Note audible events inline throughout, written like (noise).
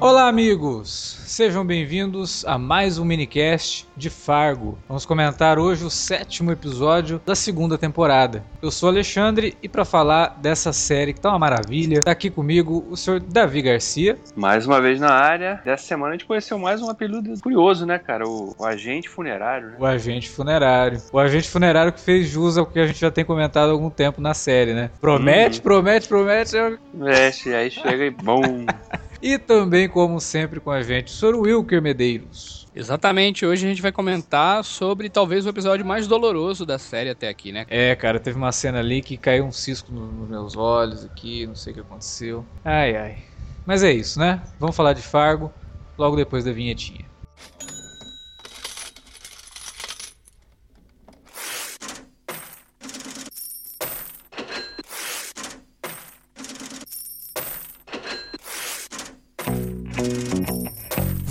Olá, amigos! Sejam bem-vindos a mais um minicast de Fargo. Vamos comentar hoje o sétimo episódio da segunda temporada. Eu sou Alexandre e para falar dessa série que tá uma maravilha, tá aqui comigo o senhor Davi Garcia. Mais uma vez na área. Dessa semana a gente conheceu mais um apelido curioso, né, cara? O, o agente funerário, né? O agente funerário. O agente funerário que fez jus ao que a gente já tem comentado há algum tempo na série, né? Promete, hum. promete, promete. Mexe, aí chega e bom. (laughs) E também, como sempre, com a gente, o Sr. Wilker Medeiros. Exatamente, hoje a gente vai comentar sobre talvez o episódio mais doloroso da série até aqui, né? É, cara, teve uma cena ali que caiu um cisco nos meus olhos aqui, não sei o que aconteceu. Ai, ai. Mas é isso, né? Vamos falar de Fargo logo depois da vinhetinha.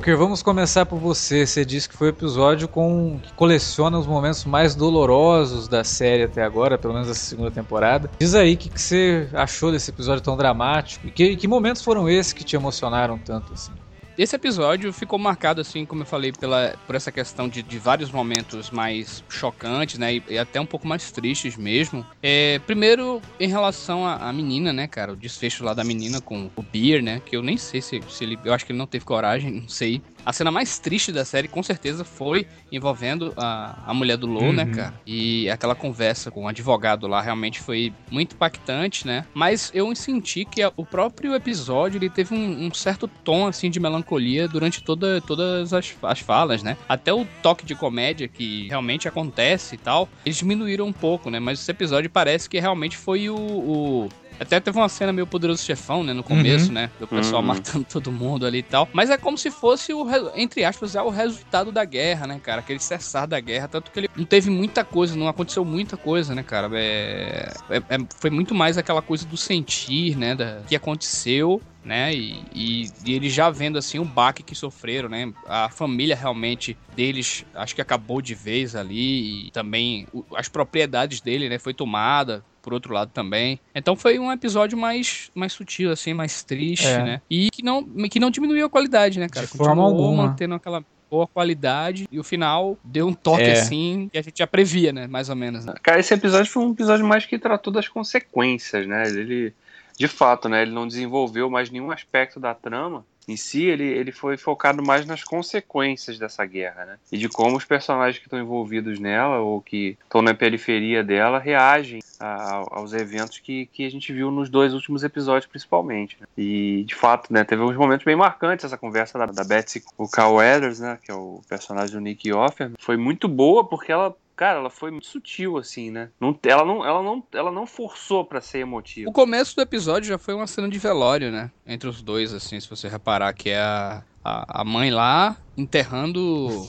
Wilker, vamos começar por você. Você disse que foi o episódio com que coleciona os momentos mais dolorosos da série até agora, pelo menos essa segunda temporada. Diz aí o que, que você achou desse episódio tão dramático e que, que momentos foram esses que te emocionaram tanto assim? Esse episódio ficou marcado, assim, como eu falei, pela, por essa questão de, de vários momentos mais chocantes, né? E, e até um pouco mais tristes mesmo. É, primeiro, em relação à menina, né, cara? O desfecho lá da menina com o Beer, né? Que eu nem sei se, se ele. Eu acho que ele não teve coragem, (laughs) não sei. A cena mais triste da série, com certeza, foi envolvendo a, a mulher do Low, né, uhum. né, cara? E aquela conversa com o advogado lá realmente foi muito impactante, né? Mas eu senti que a, o próprio episódio ele teve um, um, certo tom, assim, de melancolia durante toda, todas as, as falas, né? Até o toque de comédia que realmente acontece e tal, eles diminuíram um pouco, né? Mas esse episódio parece que realmente foi o, o até teve uma cena meio poderoso chefão, né, no começo, uhum. né? Do pessoal uhum. matando (laughs) todo mundo ali e tal. Mas é como se fosse o, entre aspas, é o resultado da guerra, né, cara? Aquele cessar da guerra. Tanto que ele não teve muita coisa, não aconteceu muita coisa, né, cara? É, é, é, foi muito mais aquela coisa do sentir, né? Da, que aconteceu né? E, e, e eles já vendo assim o baque que sofreram, né? A família realmente deles acho que acabou de vez ali e também o, as propriedades dele, né? Foi tomada por outro lado também. Então foi um episódio mais, mais sutil, assim, mais triste, é. né? E que não, que não diminuiu a qualidade, né, cara? De Continuou forma alguma. mantendo aquela boa qualidade e o final deu um toque é. assim que a gente já previa, né? Mais ou menos. Né? Cara, esse episódio foi um episódio mais que tratou das consequências, né? Ele, de fato, né? Ele não desenvolveu mais nenhum aspecto da trama em si, ele, ele foi focado mais nas consequências dessa guerra, né? E de como os personagens que estão envolvidos nela ou que estão na periferia dela reagem a, aos eventos que, que a gente viu nos dois últimos episódios, principalmente. Né? E, de fato, né, teve uns momentos bem marcantes essa conversa da, da Betsy com o Carl Weathers, né? Que é o personagem do Nick Offer. Foi muito boa porque ela cara, ela foi muito sutil, assim, né? Não, ela, não, ela, não, ela não forçou para ser emotiva. O começo do episódio já foi uma cena de velório, né? Entre os dois, assim, se você reparar que é a, a, a mãe lá enterrando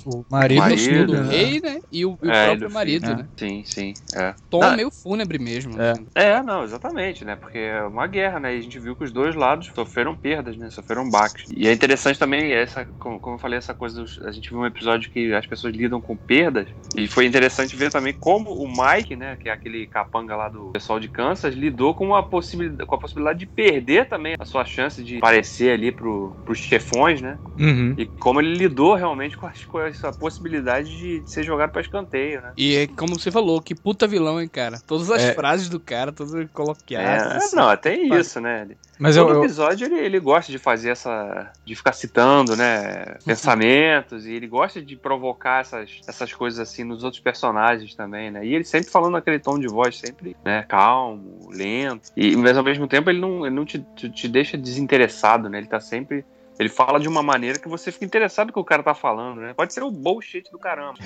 o marido, marido do né? rei, né? E o, e o é, próprio marido, filho, né? Sim, sim. É. Tom não, meio fúnebre mesmo. É. Né? é, não, exatamente, né? Porque é uma guerra, né? E a gente viu que os dois lados sofreram perdas, né? Sofreram baques. E é interessante também, essa, como, como eu falei, essa coisa. Dos, a gente viu um episódio que as pessoas lidam com perdas. E foi interessante ver também como o Mike, né? Que é aquele capanga lá do pessoal de Kansas, lidou com, a possibilidade, com a possibilidade de perder também a sua chance de aparecer ali pro, pros chefões, né? Uhum. E como ele lidou lidou realmente com, com essa possibilidade de, de ser jogado para escanteio, né? E é como você falou, que puta vilão, hein, cara? Todas as é. frases do cara, todas coloquiadas. É, assim, não, até isso, né? Mas Todo eu, episódio ele, ele gosta de fazer essa. de ficar citando, né? (laughs) Pensamentos, e ele gosta de provocar essas, essas coisas assim nos outros personagens também, né? E ele sempre falando aquele tom de voz, sempre, né? Calmo, lento. E, mas ao mesmo tempo ele não, ele não te, te, te deixa desinteressado, né? Ele tá sempre ele fala de uma maneira que você fica interessado no que o cara tá falando, né? Pode ser o bullshit do caramba.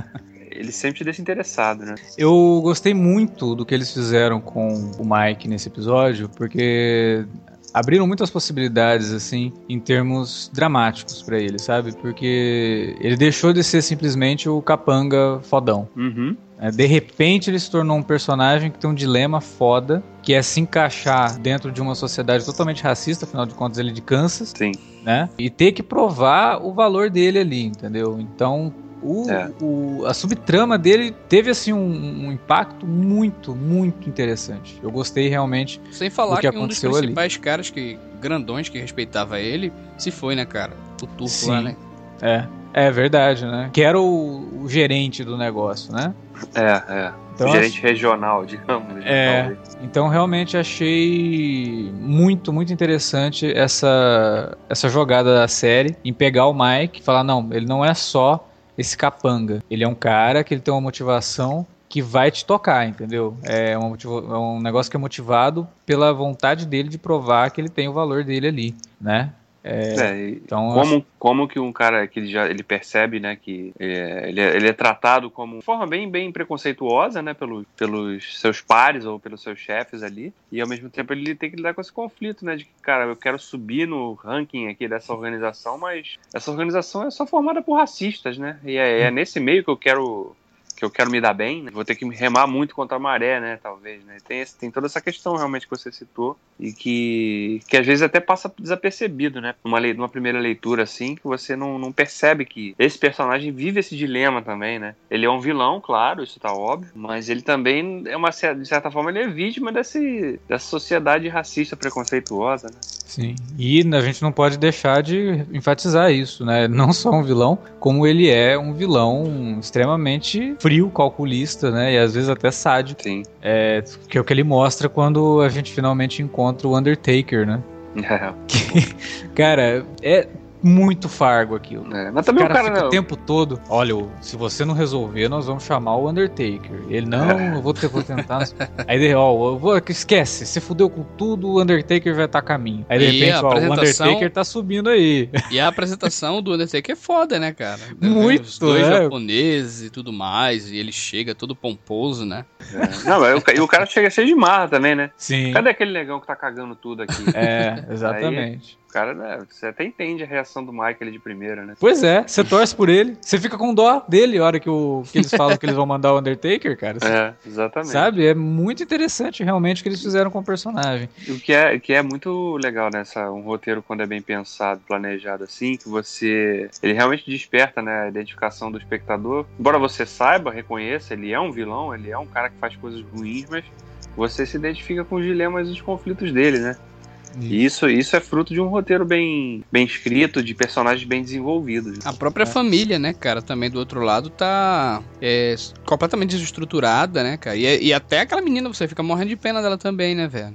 (laughs) ele sempre te deixa interessado, né? Eu gostei muito do que eles fizeram com o Mike nesse episódio, porque abriram muitas possibilidades, assim, em termos dramáticos para ele, sabe? Porque ele deixou de ser simplesmente o capanga fodão. Uhum. É, de repente ele se tornou um personagem que tem um dilema foda, que é se encaixar dentro de uma sociedade totalmente racista, afinal de contas ele é de Kansas. Sim. Né? E ter que provar o valor dele ali, entendeu? Então o, é. o, a subtrama dele teve assim um, um, impacto muito, muito interessante. Eu gostei realmente. Sem falar do que, que um dos principais ali. caras que grandões que respeitava ele se foi, né, cara? O Turco lá, né? É. É verdade, né? Que era o, o gerente do negócio, né? É, é. Então, gerente regional, digamos. É, então realmente achei muito, muito interessante essa, essa jogada da série em pegar o Mike e falar, não, ele não é só esse capanga. Ele é um cara que ele tem uma motivação que vai te tocar, entendeu? É, uma é um negócio que é motivado pela vontade dele de provar que ele tem o valor dele ali, né? É, é, então, como, acho... como que um cara que ele já ele percebe, né, que é, ele, é, ele é tratado como de forma bem, bem preconceituosa, né, pelo, pelos seus pares ou pelos seus chefes ali, e ao mesmo tempo ele tem que lidar com esse conflito, né, de que, cara, eu quero subir no ranking aqui dessa organização, mas essa organização é só formada por racistas, né, e é, é nesse meio que eu quero que eu quero me dar bem, né? vou ter que remar muito contra a maré, né? Talvez, né? Tem, esse, tem toda essa questão realmente que você citou e que, que às vezes até passa desapercebido, né? Numa, numa primeira leitura assim, que você não, não percebe que esse personagem vive esse dilema também, né? Ele é um vilão, claro, isso tá óbvio, mas ele também é uma de certa forma ele é vítima desse, dessa sociedade racista preconceituosa, né? Sim. E a gente não pode deixar de enfatizar isso, né? (laughs) Não só um vilão, como ele é um vilão extremamente frio, calculista, né? E às vezes até sádico. Sim. É, que é o que ele mostra quando a gente finalmente encontra o Undertaker, né? (laughs) Que, cara, é muito fargo aquilo. É, mas também o cara, o cara fica não... o tempo todo. Olha, se você não resolver, nós vamos chamar o Undertaker. Ele não, é. eu vou, ter, vou tentar. Aí, ó, vou, esquece, se fudeu com tudo, o Undertaker vai estar a caminho. Aí de e repente, ó, apresentação... o Undertaker tá subindo aí. E a apresentação do Undertaker é foda, né, cara? (laughs) Muito, Os dois é. japoneses e tudo mais, e ele chega todo pomposo, né? É. Não, e o cara chega cheio de marra também, né? Sim. Cadê aquele negão que tá cagando tudo aqui? É, exatamente. Aí, cara, né, você até entende a reação do Michael ali de primeira, né? Pois é, você torce por ele. Você fica com dó dele a hora que, o, que eles falam que eles vão mandar o Undertaker, cara. é, exatamente. Sabe? É muito interessante realmente o que eles fizeram com o personagem. O que é, que é muito legal nessa um roteiro quando é bem pensado, planejado assim, que você ele realmente desperta, né, a identificação do espectador. Embora você saiba, reconheça, ele é um vilão, ele é um cara que faz coisas ruins, mas você se identifica com os dilemas e os conflitos dele, né? E isso, isso é fruto de um roteiro bem, bem escrito, de personagens bem desenvolvidos. A própria é. família, né, cara, também do outro lado tá é, completamente desestruturada, né, cara? E, e até aquela menina, você fica morrendo de pena dela também, né, velho?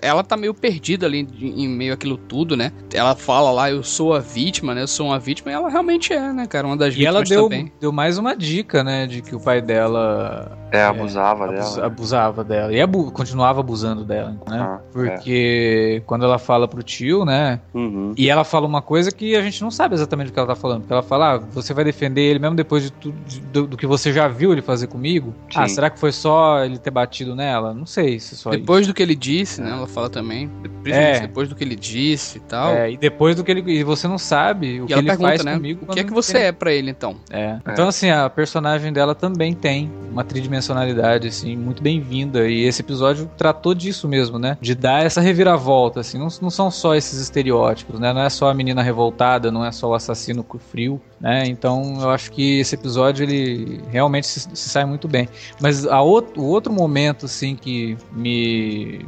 Ela tá meio perdida ali em meio àquilo tudo, né? Ela fala lá, eu sou a vítima, né? Eu sou uma vítima, e ela realmente é, né, cara? Uma das e vítimas ela deu, também. deu mais uma dica, né? De que o pai dela. É, abusava é, dela. Abusava dela. E abu continuava abusando dela, né? Ah, Porque é. quando ela fala pro tio, né? Uhum. E ela fala uma coisa que a gente não sabe exatamente o que ela tá falando. Porque ela fala, ah, você vai defender ele mesmo depois de tudo de, do, do, que você já viu ele fazer comigo? Ah, Sim. Ah, será que foi só ele ter batido nela? Não sei se só Depois isso. do que ele disse, né? Ela fala também Principalmente é. depois do que ele disse e tal. É, e depois do que ele. E você não sabe o e que ele pergunta, faz né? comigo. O que é que você é para ele, então? É. é. Então, assim, a personagem dela também tem uma tridimensionalidade, assim, muito bem-vinda. E esse episódio tratou disso mesmo, né? De dar essa reviravolta, assim. Não, não são só esses estereótipos, né? Não é só a menina revoltada, não é só o assassino frio, né? Então, eu acho que esse episódio, ele realmente se, se sai muito bem. Mas a outro, o outro momento, assim, que me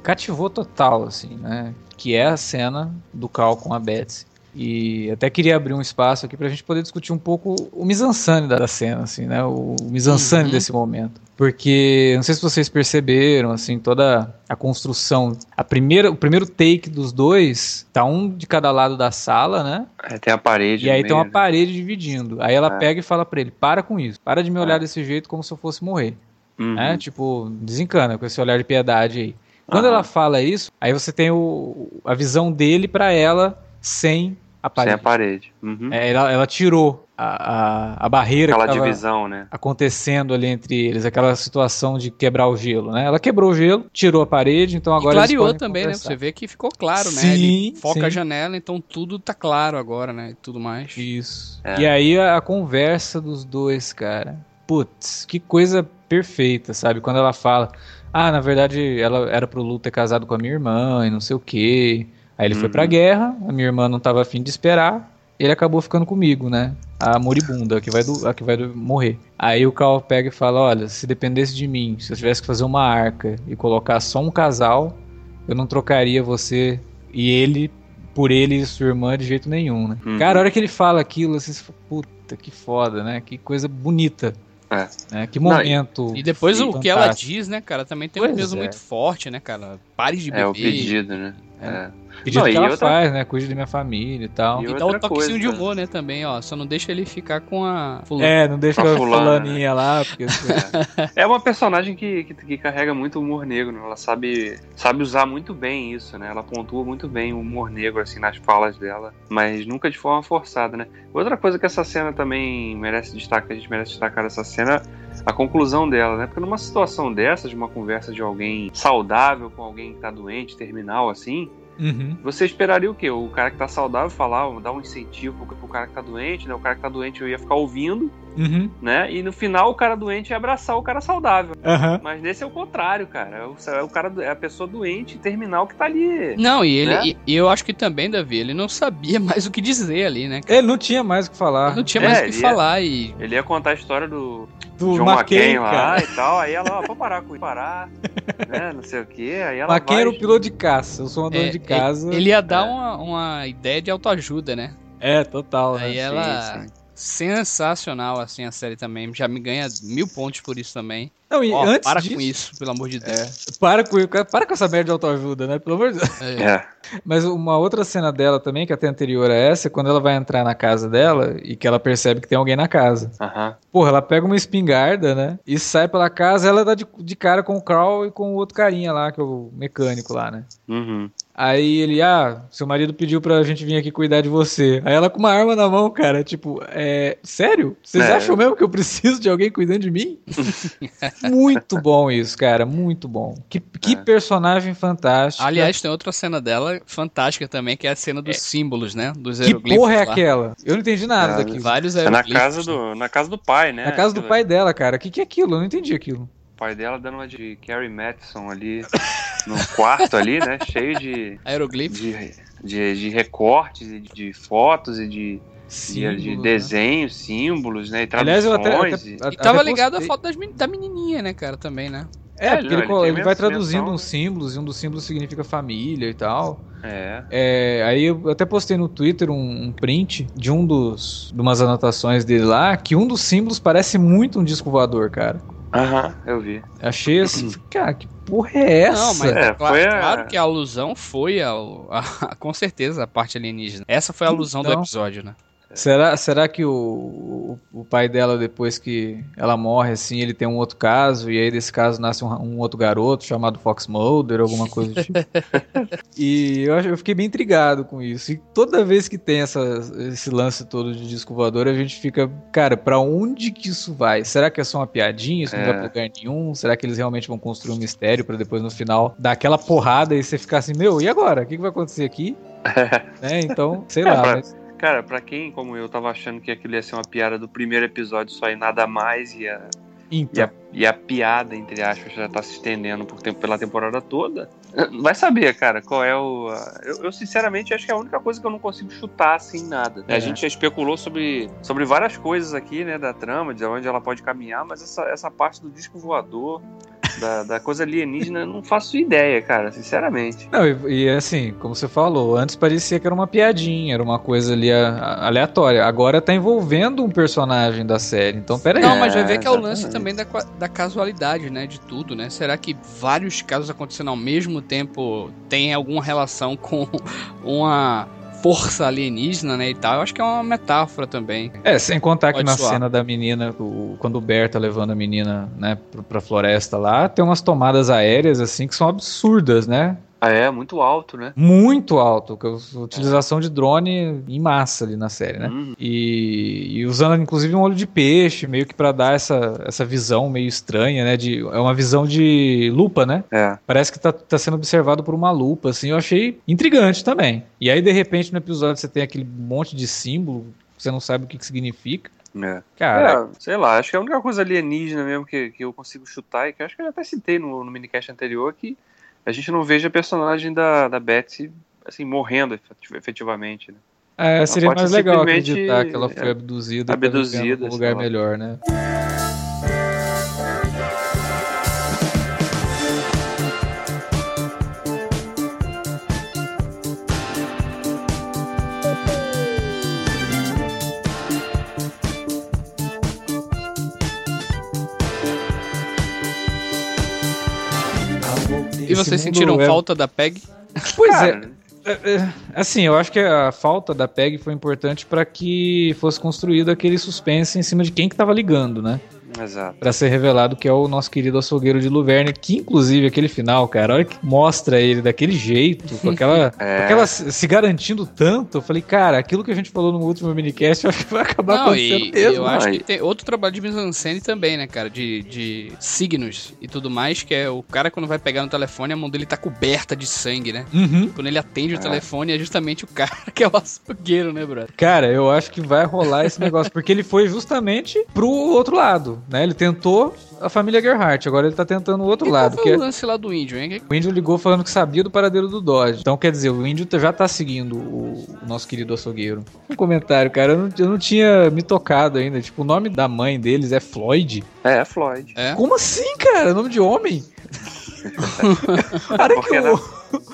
cativou total, assim, né? Que é a cena do Cal com a Betsy. E até queria abrir um espaço aqui pra gente poder discutir um pouco o misansane da cena, assim, né? O, o misansane Uhum. desse momento. Porque, não sei se vocês perceberam, assim, toda a construção. A primeira, o primeiro take dos dois, tá um de cada lado da sala, né? É, tem a parede. E aí tem uma né? parede dividindo. Aí ela É. pega e fala pra ele: para com isso. Para de me olhar É. desse jeito como se eu fosse morrer. Uhum. né? Tipo, desencana com esse olhar de piedade aí. Quando Aham. ela fala isso, aí você tem o, a visão dele pra ela sem a Sem parede. a parede. Uhum. É, ela, ela tirou a, a, a barreira Aquela que tava divisão, né? acontecendo ali entre eles, aquela situação de quebrar o gelo, né? Ela quebrou o gelo, tirou a parede, então agora e eles clareou também, né? conversar. Você vê que ficou claro, né? Sim, Ele foca sim. a janela, então tudo tá claro agora, né? E tudo mais. Isso. É. E aí a, a conversa dos dois, cara. Putz, que coisa perfeita, sabe? Quando ela fala, ah, na verdade ela era pro Lu ter casado com a minha irmã e não sei o quê. Aí ele foi Uhum. pra guerra, a minha irmã não tava afim de esperar, ele acabou ficando comigo, né? A moribunda, a que vai, do, a que vai do- morrer. Aí o Cal pega e fala: Olha, se dependesse de mim, se eu tivesse que fazer uma arca e colocar só um casal, eu não trocaria você e ele por ele e sua irmã de jeito nenhum, né? Uhum. Cara, a hora que ele fala aquilo, assim, você fala, puta, que foda, né? Que coisa bonita. É. Né? Que Não, momento. E depois o fantástico. que ela diz, né, cara, também tem um Pois peso é. muito forte, né, cara? Pare de beber. É o pedido, né? É. É. Pedido Não, que e ela outra- faz, né? Cuide da minha família e tal. E E dá um toquezinho de coisa. humor, né, também, ó. Só não deixa ele ficar com a fulana. É, não deixa Com a fulana, fulaninha lá, porque. (laughs) É uma personagem que, que, que carrega muito humor negro, né? Ela sabe, sabe usar muito bem isso, né? Ela pontua muito bem o humor negro, assim, nas falas dela, mas nunca de forma forçada, né? Outra coisa que essa cena também merece destaque, a gente merece destacar essa cena, a conclusão dela, né? Porque numa situação dessa, de uma conversa de alguém saudável com alguém que tá doente, terminal, assim, Uhum. você esperaria o quê? O cara que tá saudável falar, dar um incentivo pro, pro cara que tá doente, né? O cara que tá doente eu ia ficar ouvindo, Uhum. né? E no final o cara doente ia abraçar o cara saudável. Aham. Mas nesse é o contrário, cara. É o, é o cara, é a pessoa doente, terminal que tá ali. Não, e ele. Né? E, e eu acho que também, Davi, ele não sabia (laughs) mais o que dizer ali, né? cara? Ele não tinha mais o que falar. Ele não tinha É, mais o que ele ia- falar e. Ele ia contar a história do Do John McCain, McCain lá e tal. Aí ela, ó, vou parar com isso, parar, (laughs) né? Não sei o quê. Aí ela McCain vai... era o piloto de caça. Eu sou uma dona é, de casa. Ele ia dar É. uma, uma ideia de autoajuda, né? É, total, né? Aí ela. sim. Sensacional, assim, a série também. Já me ganha mil pontos por isso também. Não, e Ó, antes para disso, com isso, pelo amor de Deus. É, para com, para com essa merda de autoajuda, né? Pelo amor de Deus. É. É. Mas uma outra cena dela também, que é até anterior a essa, é quando ela vai entrar na casa dela e que ela percebe que tem alguém na casa. Aham. Porra, ela pega uma espingarda, né? E sai pela casa, ela dá de, de cara com o Carl e com o outro carinha lá, que é o mecânico lá, né? Uhum. Aí ele, ah, seu marido pediu pra gente vir aqui cuidar de você. Aí ela com uma arma na mão, cara, tipo, é. Sério? Vocês É. acham mesmo que eu preciso de alguém cuidando de mim? (laughs) muito bom isso, cara, muito bom. Que, que É. personagem fantástico. Aliás, tem outra cena dela fantástica também, que é a cena dos símbolos, né? Dos que porra é lá. aquela? Eu não entendi nada Ah, daquilo. Vários É na casa, do, na casa do pai, né? Na casa do pai dela, cara. O que, que é aquilo? Eu não entendi aquilo. O pai dela dando uma de Carrie Matheson ali (laughs) no quarto ali, né? Cheio de, Hieroglifos. de, de, de recortes e de fotos e de, de, né? desenhos, símbolos, né? E Aliás, eu traduções. até. e- até, E tava até ligado a foto das men- da menininha, né, cara, também, né? É, É, porque não, ele, ele ele vai traduzindo né? uns símbolos, e um dos símbolos significa família e tal. É. É, aí eu até postei no Twitter um, um print de um dos. de umas anotações dele lá, que um dos símbolos parece muito um disco voador, cara. Aham, eu vi. Achei assim, cara, que porra é essa? Não, mas É, cla- foi a- claro que a alusão foi ao- (laughs) a, com certeza a parte alienígena. Essa foi a alusão do Então. episódio, né? Será, será que o, o, o pai dela, depois que ela morre, assim, ele tem um outro caso, e aí desse caso nasce um, um outro garoto chamado Fox Mulder, alguma coisa do tipo? (laughs) e eu, acho- eu fiquei bem intrigado com isso. E toda vez que tem essa, esse lance todo de disco voador, a gente fica, cara, pra onde que isso vai? Será que é só uma piadinha? Isso não É. vai pra lugar nenhum? Será que eles realmente vão construir um mistério pra depois no final dar aquela porrada e você ficar assim, meu, e agora? O que, que vai acontecer aqui? (laughs) né? Então, sei É, lá. pra- mas- Cara, pra quem, como eu, tava achando que aquilo ia ser uma piada do primeiro episódio só e nada mais, e a, e Então. a, e a piada, entre aspas, já tá se estendendo por tempo, pela temporada toda, (laughs) vai saber, cara, qual é o. Eu, eu, sinceramente acho que é a única coisa que eu não consigo chutar assim nada. É. A gente já especulou sobre, sobre várias coisas aqui, né, da trama, de onde ela pode caminhar, mas essa, essa parte do disco voador. Da, da coisa alienígena, eu não faço ideia, cara, sinceramente. Não, e, e, assim, como você falou, antes parecia que era uma piadinha, era uma coisa ali a, aleatória. Agora tá envolvendo um personagem da série, então peraí. Não, mas vai ver que é o lance também da, da casualidade, né, de tudo, né? Será que vários casos acontecendo ao mesmo tempo tem alguma relação com (laughs) uma força alienígena, né, e tal. Eu acho que é uma metáfora também. É, sem contar Pode que na suar. cena da menina, o, quando o Bert tá levando a menina, né, pra floresta lá, tem umas tomadas aéreas, assim, que são absurdas, né? Ah, é? Muito alto, né? Muito alto. A utilização de drone em massa ali na série, né? Uhum. E, e, usando inclusive um olho de peixe, meio que para dar essa, essa visão meio estranha, né? De, é uma visão de lupa, né? É. Parece que tá, tá sendo observado por uma lupa, assim. Eu achei intrigante também. E aí, de repente, no episódio você tem aquele monte de símbolo, você não sabe o que, que significa. É. Cara, é, sei lá, acho que é a única coisa alienígena mesmo que, que eu consigo chutar e que acho que eu já até citei no, no minicast anterior que a gente não veja a personagem da, da Betsy assim, morrendo efetivamente. Né? É, seria mais legal acreditar que ela foi é, abduzida, abduzida um lugar melhor, né? Vocês sentiram é... falta da PEG? Pois é. é. é. Assim, eu acho que a falta da PEG foi importante para que fosse construído aquele suspense em cima de quem que tava ligando, né? Exato. Pra ser revelado que é o nosso querido açougueiro de Luverne, que inclusive aquele final, cara, olha que mostra ele daquele jeito, com aquela, (laughs) é. com aquela se garantindo tanto. Eu falei, cara, aquilo que a gente falou no último minicast, (laughs) eu acho que vai acabar Não, acontecendo e, mesmo. Eu acho que tem outro trabalho de mise também, né, cara, de, de signos e tudo mais, que é o cara quando vai pegar no telefone, a mão dele tá coberta de sangue, né? Uhum. Quando ele atende o é. telefone, é justamente o cara (laughs) que é o açougueiro, né, brother? Cara, eu acho que vai rolar esse negócio, porque ele foi justamente pro outro lado né? Ele tentou a família Gerhardt, agora ele tá tentando o outro e lado. Qual foi que o é... lance lá do índio, hein? O índio ligou falando que sabia do paradeiro do Dodge. Então, quer dizer, o índio já tá seguindo o, o nosso querido açougueiro. Um comentário, cara, eu não, eu não, tinha me tocado ainda. Tipo, o nome da mãe deles é Floyd. É, é Floyd. É? Como assim, cara? Nome de homem? (laughs) cara, que eu...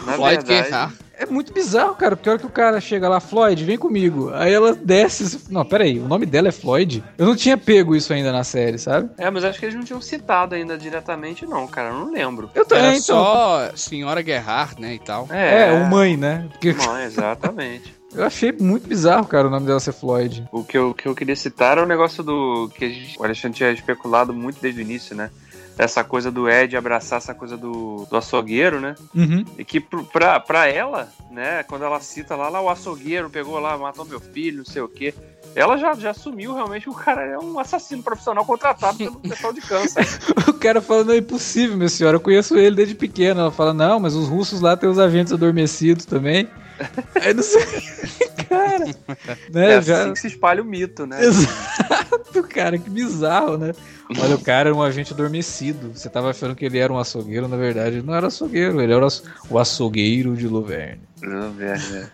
Na Floyd verdade, Gerhardt. É muito bizarro, cara, porque a hora que o cara chega lá, Floyd, vem comigo. Aí ela desce. Não, peraí, o nome dela é Floyd? Eu não tinha pego isso ainda na série, sabe? É, mas acho que eles não tinham citado ainda diretamente, não, cara. Eu não lembro. Eu também, Era então. só Senhora Gerhardt, né, e tal. É, é o mãe, né? Porque... Mãe, exatamente. (laughs) Eu achei muito bizarro, cara, o nome dela ser Floyd. O que eu, que eu queria citar é o negócio do. que a gente, o Alexandre tinha especulado muito desde o início, né? Essa coisa do Ed abraçar essa coisa do, do açougueiro, né? Uhum. E que pra, pra ela, né, quando ela cita lá, lá o açougueiro pegou lá, matou meu filho, não sei o quê. Ela já, já assumiu realmente que o cara é um assassino profissional contratado pelo pessoal de câncer. (laughs) o cara fala, não é impossível, minha senhora, eu conheço ele desde pequeno. Ela fala, não, mas os russos lá têm os agentes adormecidos também. (laughs) Aí não sei. (laughs) cara. Né, é já... assim que se espalha o mito, né? Exato, cara, que bizarro, né? Olha, o cara era um agente adormecido. Você tava achando que ele era um açougueiro, na verdade, ele não era açougueiro, ele era o açougueiro de Luverne. Luverne,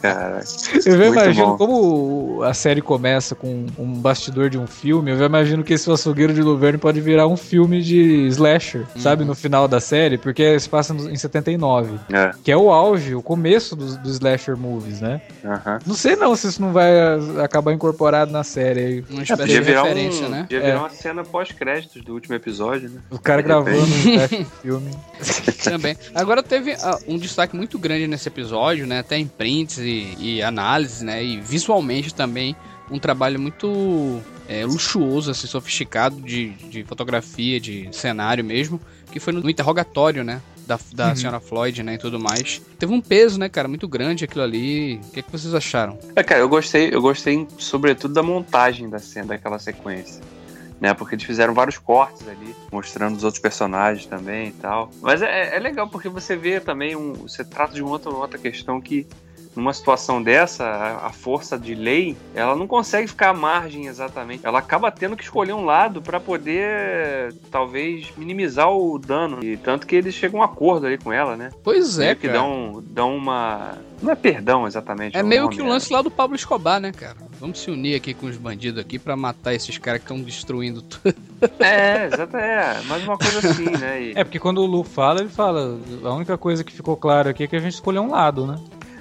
cara. Eu já imagino bom. como a série começa com um bastidor de um filme, eu já imagino que esse açougueiro de Luverne pode virar um filme de slasher, uhum. sabe, no final da série, porque se passa em 79. É. Que é o auge, o começo dos do slasher movies, né? Uhum. Não sei não se isso não vai acabar incorporado na série aí. Uma espécie é, de referência, um, né? Ia virar é. uma cena pós-créditos do último episódio, né? O cara gravando um filme. (laughs) Também. Agora teve uh, um destaque muito grande nesse episódio, né? Até em prints e, e análises, né? E visualmente também um trabalho muito é, luxuoso, assim, sofisticado de, de fotografia, de cenário mesmo, que foi no interrogatório, né? Da, da uhum. senhora Floyd, né, e tudo mais. Teve um peso, né, cara, muito grande aquilo ali. O que, é que vocês acharam? É, cara, eu gostei, eu gostei sobretudo da montagem da cena, daquela sequência né? Porque eles fizeram vários cortes ali, mostrando os outros personagens também e tal. Mas é, é legal porque você vê também um. Você trata de uma outra, uma outra questão que numa situação dessa, a, força de lei, ela não consegue ficar à margem exatamente. Ela acaba tendo que escolher um lado para poder, talvez, minimizar o dano. E tanto que eles chegam a um acordo ali com ela, né? Pois é, Meio que cara. dão, dão uma. Não é perdão exatamente. É meio nome, que o né? lance lá do Pablo Escobar, né, cara? Vamos se unir aqui com os bandidos aqui pra matar esses caras que estão destruindo tudo. (laughs) É, exato, é. Mais uma coisa assim, né? E- É, porque quando o Lu fala, ele fala. A única coisa que ficou claro aqui é que a gente escolheu um lado, né?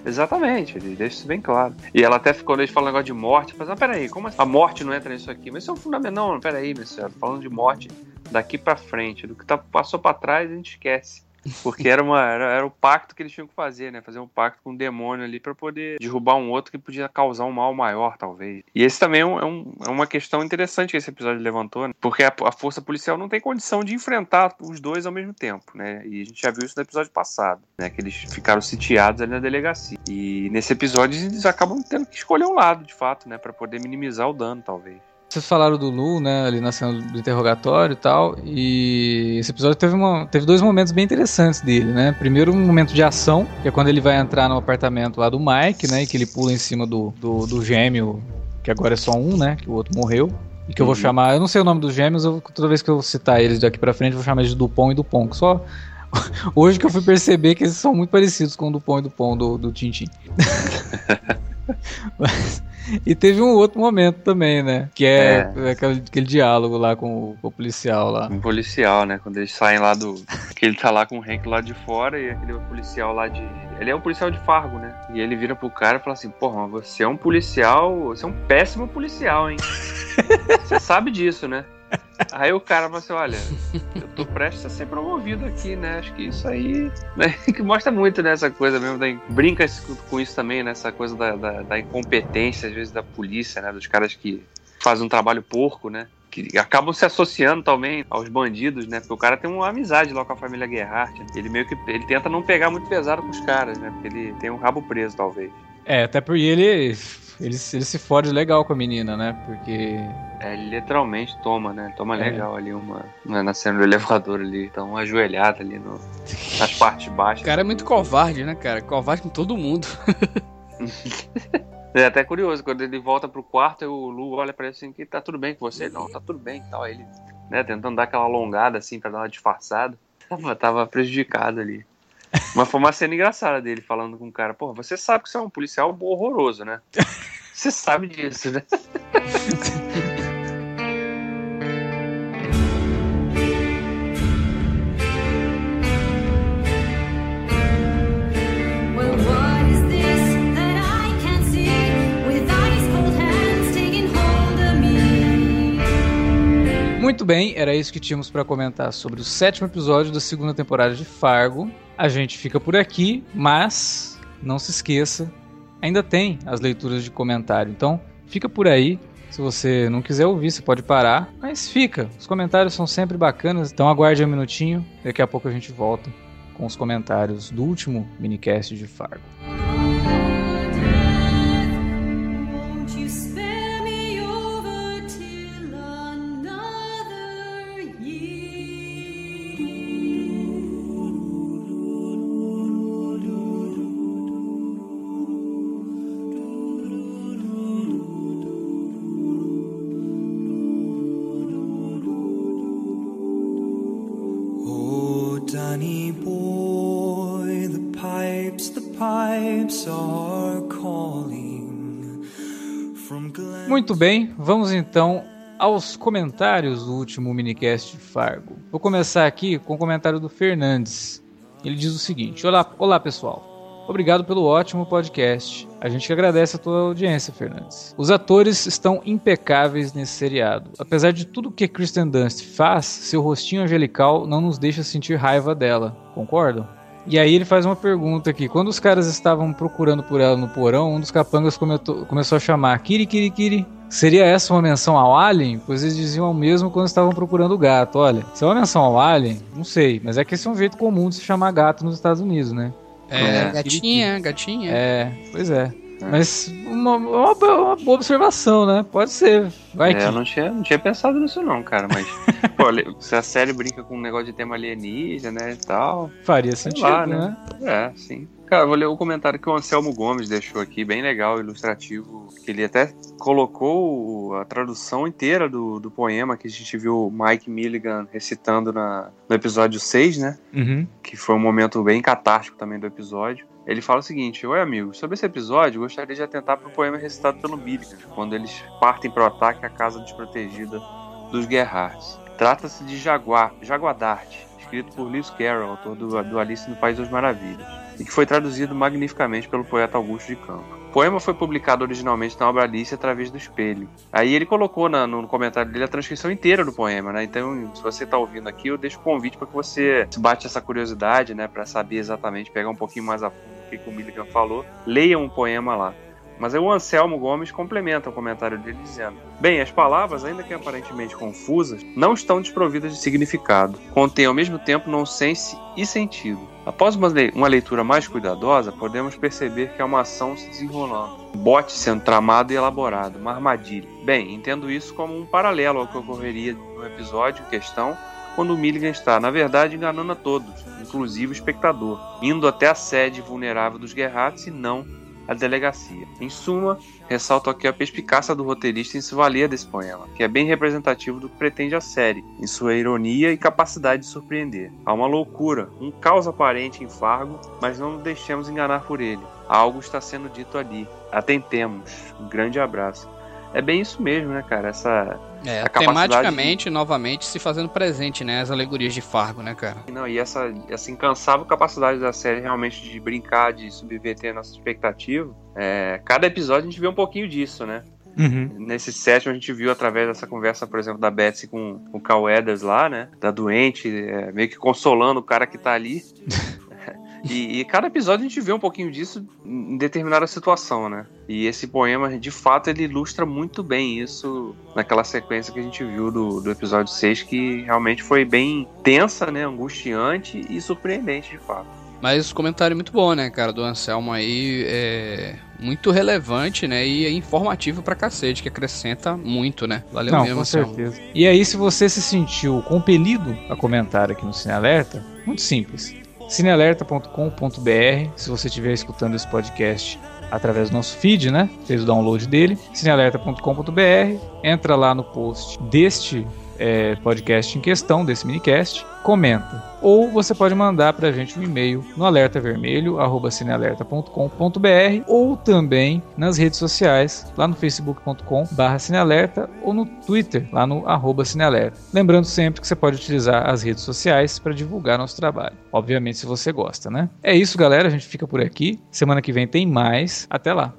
Exatamente, ele deixa isso bem claro. E ela até ficou, eles falam negócio de morte, fala, ah, peraí, como assim? A morte não entra nisso aqui? Mas isso é um fundamento. Não, peraí, meu senhor, falando de morte daqui pra frente, do que tá, passou pra trás a gente esquece. Porque era, uma, era, era o pacto que eles tinham que fazer, né? Fazer um pacto com o demônio ali pra poder derrubar um outro que podia causar um mal maior, talvez. E esse também é, um- é um- é uma questão interessante que esse episódio levantou, né? Porque a, a força policial não tem condição de enfrentar os dois ao mesmo tempo, né? E a gente já viu isso no episódio passado, né? Que eles ficaram sitiados ali na delegacia. E nesse episódio eles acabam tendo que escolher um lado, de fato, né? Pra poder minimizar o dano, talvez. Vocês falaram do Lu, né, ali na cena do interrogatório e tal, e esse episódio teve, uma, teve dois momentos bem interessantes dele, né? Primeiro, um momento de ação, que é quando ele vai entrar no apartamento lá do Mike, né, e que ele pula em cima do, do, do gêmeo, que agora é só um, né, que o outro morreu. E que eu vou Uhum. chamar, eu não sei o nome dos gêmeos, eu- toda vez que eu citar eles daqui pra frente, eu vou chamar eles de Dupont e Dupont, só (laughs) hoje que eu fui perceber que eles são muito parecidos com o Dupont e Dupont do, do Tintin. (laughs) (laughs) Mas- e teve um outro momento também, né? Que é, Aquele, aquele diálogo lá com o, com o policial lá. Um policial, né? Quando eles saem lá do. Que ele tá lá com o Hank lá de fora e aquele policial lá de. Ele é um policial de Fargo, né? E ele vira pro cara e fala assim: Porra, mas você é um policial. Você é um péssimo policial, hein? (laughs) Você sabe disso, né? Aí o cara fala assim: Olha, tô prestes a ser promovido aqui, né? Acho que isso aí. Né? (laughs) Que mostra muito, né? Essa coisa mesmo. Da... Brinca com isso também, né? Essa coisa da, da, da incompetência, às vezes, da polícia, né? Dos caras que fazem um trabalho porco, né? que acabam se associando também aos bandidos, né? Porque o cara tem uma amizade lá com a família Gerhardt. né? Ele meio que ele tenta não pegar muito pesado com os caras, né? Porque ele tem um rabo preso, talvez. É, até porque ele, ele, ele se fode legal com a menina, né? Porque. É, ele literalmente toma, né? Toma É. legal ali uma. né, Na cena do elevador ali. Então, uma ajoelhada ali no, nas partes baixas. O cara é muito covarde, né, cara? Covarde com todo mundo. É até curioso, quando ele volta pro quarto, o Lu olha pra ele assim, que tá tudo bem com você? Não, tá tudo bem e tal. Aí ele, né, tentando dar aquela alongada assim pra dar uma disfarçada. Tava, tava prejudicado ali. Mas foi uma cena engraçada dele falando com o cara, pô, você sabe que você é um policial horroroso, né? (laughs) Você sabe disso, né? Muito bem, era isso que tínhamos pra comentar sobre o sétimo episódio da segunda temporada de Fargo. A gente fica por aqui, mas não se esqueça, ainda tem as leituras de comentário. Então, fica por aí. Se você não quiser ouvir, você pode parar, mas fica. Os comentários são sempre bacanas, então aguarde um minutinho. Daqui a pouco a gente volta com os comentários do último minicast de Fargo. Muito bem, vamos então aos comentários do último minicast de Fargo. Vou começar aqui com o comentário do Fernandes. Ele diz o seguinte: Olá, olá pessoal. Obrigado pelo ótimo podcast. A gente agradece a tua audiência, Fernandes. Os atores estão impecáveis nesse seriado. Apesar de tudo que Kristen Dunst faz, seu rostinho angelical não nos deixa sentir raiva dela. Concordam? E aí ele faz uma pergunta aqui. Quando os caras estavam procurando por ela no porão, um dos capangas começou a chamar Kiri Kiri Kiri. Seria essa uma menção ao Alien? Pois eles diziam o mesmo quando estavam procurando o gato. Olha, se é uma menção ao Alien, não sei. Mas é que esse é um jeito comum de se chamar gato nos Estados Unidos, né? É, É. gatinha, gatinha. É, pois é. Mas uma, uma, uma boa observação, né? Pode ser. Vai É, que. eu não tinha, não tinha pensado nisso não, cara, mas (laughs) pô, se a série brinca com um negócio de tema alienígena, né, e tal, Faria sentido, lá, né? né? é, sim. Cara, vou ler o comentário que o Anselmo Gomes deixou aqui, bem legal, ilustrativo. Que ele até colocou a tradução inteira do, do poema que a gente viu o Mike Milligan recitando na, no episódio 6, né? Uhum. Que foi um momento bem catártico também do episódio. Ele fala o seguinte: Oi, amigos, sobre esse episódio, gostaria de atentar para o poema recitado pelo Milligan, quando eles partem para o ataque à casa desprotegida dos Gerhards. Trata-se de Jaguar, Jaguadarte, escrito por Lewis Carroll, autor do, do Alice no País das Maravilhas, e que foi traduzido magnificamente pelo poeta Augusto de Campo. O poema foi publicado originalmente na obra Alice através do espelho. Aí ele colocou na- no comentário dele a transcrição inteira do poema, né? Então, se você está ouvindo aqui, eu deixo o convite para que você se bate essa curiosidade, né? Para saber exatamente, pegar um pouquinho mais a fundo o que, que o Milligan falou. Leia um poema lá. Mas aí o Anselmo Gomes complementa o comentário dele dizendo: Bem, as palavras, ainda que aparentemente confusas, não estão desprovidas de significado. Contêm ao mesmo tempo nonsense e sentido. Após uma le- uma leitura mais cuidadosa, podemos perceber que há uma ação se desenrolando. Um bote sendo tramado e elaborado, uma armadilha. Bem, entendo isso como um paralelo ao que ocorreria no episódio em questão, quando o Milligan está, na verdade, enganando a todos, inclusive o espectador, indo até a sede vulnerável dos Gerrats e não a delegacia. Em suma, ressalto aqui a perspicácia do roteirista em se valer desse poema, que é bem representativo do que pretende a série, em sua ironia e capacidade de surpreender. Há uma loucura, um caos aparente em Fargo, mas não nos deixemos enganar por ele. Algo está sendo dito ali. Atentemos. Um grande abraço. É bem isso mesmo, né, cara? Essa. É, capacidade tematicamente, novamente, se fazendo presente, né? As alegorias de Fargo, né, cara? Não, e essa, essa incansável capacidade da série realmente de brincar, de subverter a nossa expectativa. É, cada episódio a gente vê um pouquinho disso, né? Uhum. Nesse sétimo a gente viu através dessa conversa, por exemplo, da Betsy com, com o Cal Eders lá, né? Da doente, é, meio que consolando o cara que tá ali. (laughs) e, e cada episódio a gente vê um pouquinho disso em determinada situação, né? E esse poema, de fato, ele ilustra muito bem isso naquela sequência que a gente viu do, do episódio 6, que realmente foi bem tensa, né? Angustiante e surpreendente, de fato. Mas comentário muito bom, né, cara, do Anselmo aí. É muito relevante, né? E é informativo pra cacete, que acrescenta muito, né? Valeu Não, mesmo, com Anselmo. certeza. E aí, se você se sentiu compelido a comentar aqui no Cine Alerta, muito simples. cinealerta.com.br, se você estiver escutando esse podcast através do nosso feed, né? Fez o download dele, cinealerta.com.br, entra lá no post deste é, podcast em questão, desse minicast, comenta. Ou você pode mandar pra gente um e-mail no alertavermelho@cinealerta.com.br ou também nas redes sociais, lá no facebook.com/cinealerta ou no Twitter, lá no arroba cinealerta. Lembrando sempre que você pode utilizar as redes sociais para divulgar nosso trabalho. Obviamente, se você gosta, né? É isso, galera, a gente fica por aqui. Semana que vem tem mais. Até lá.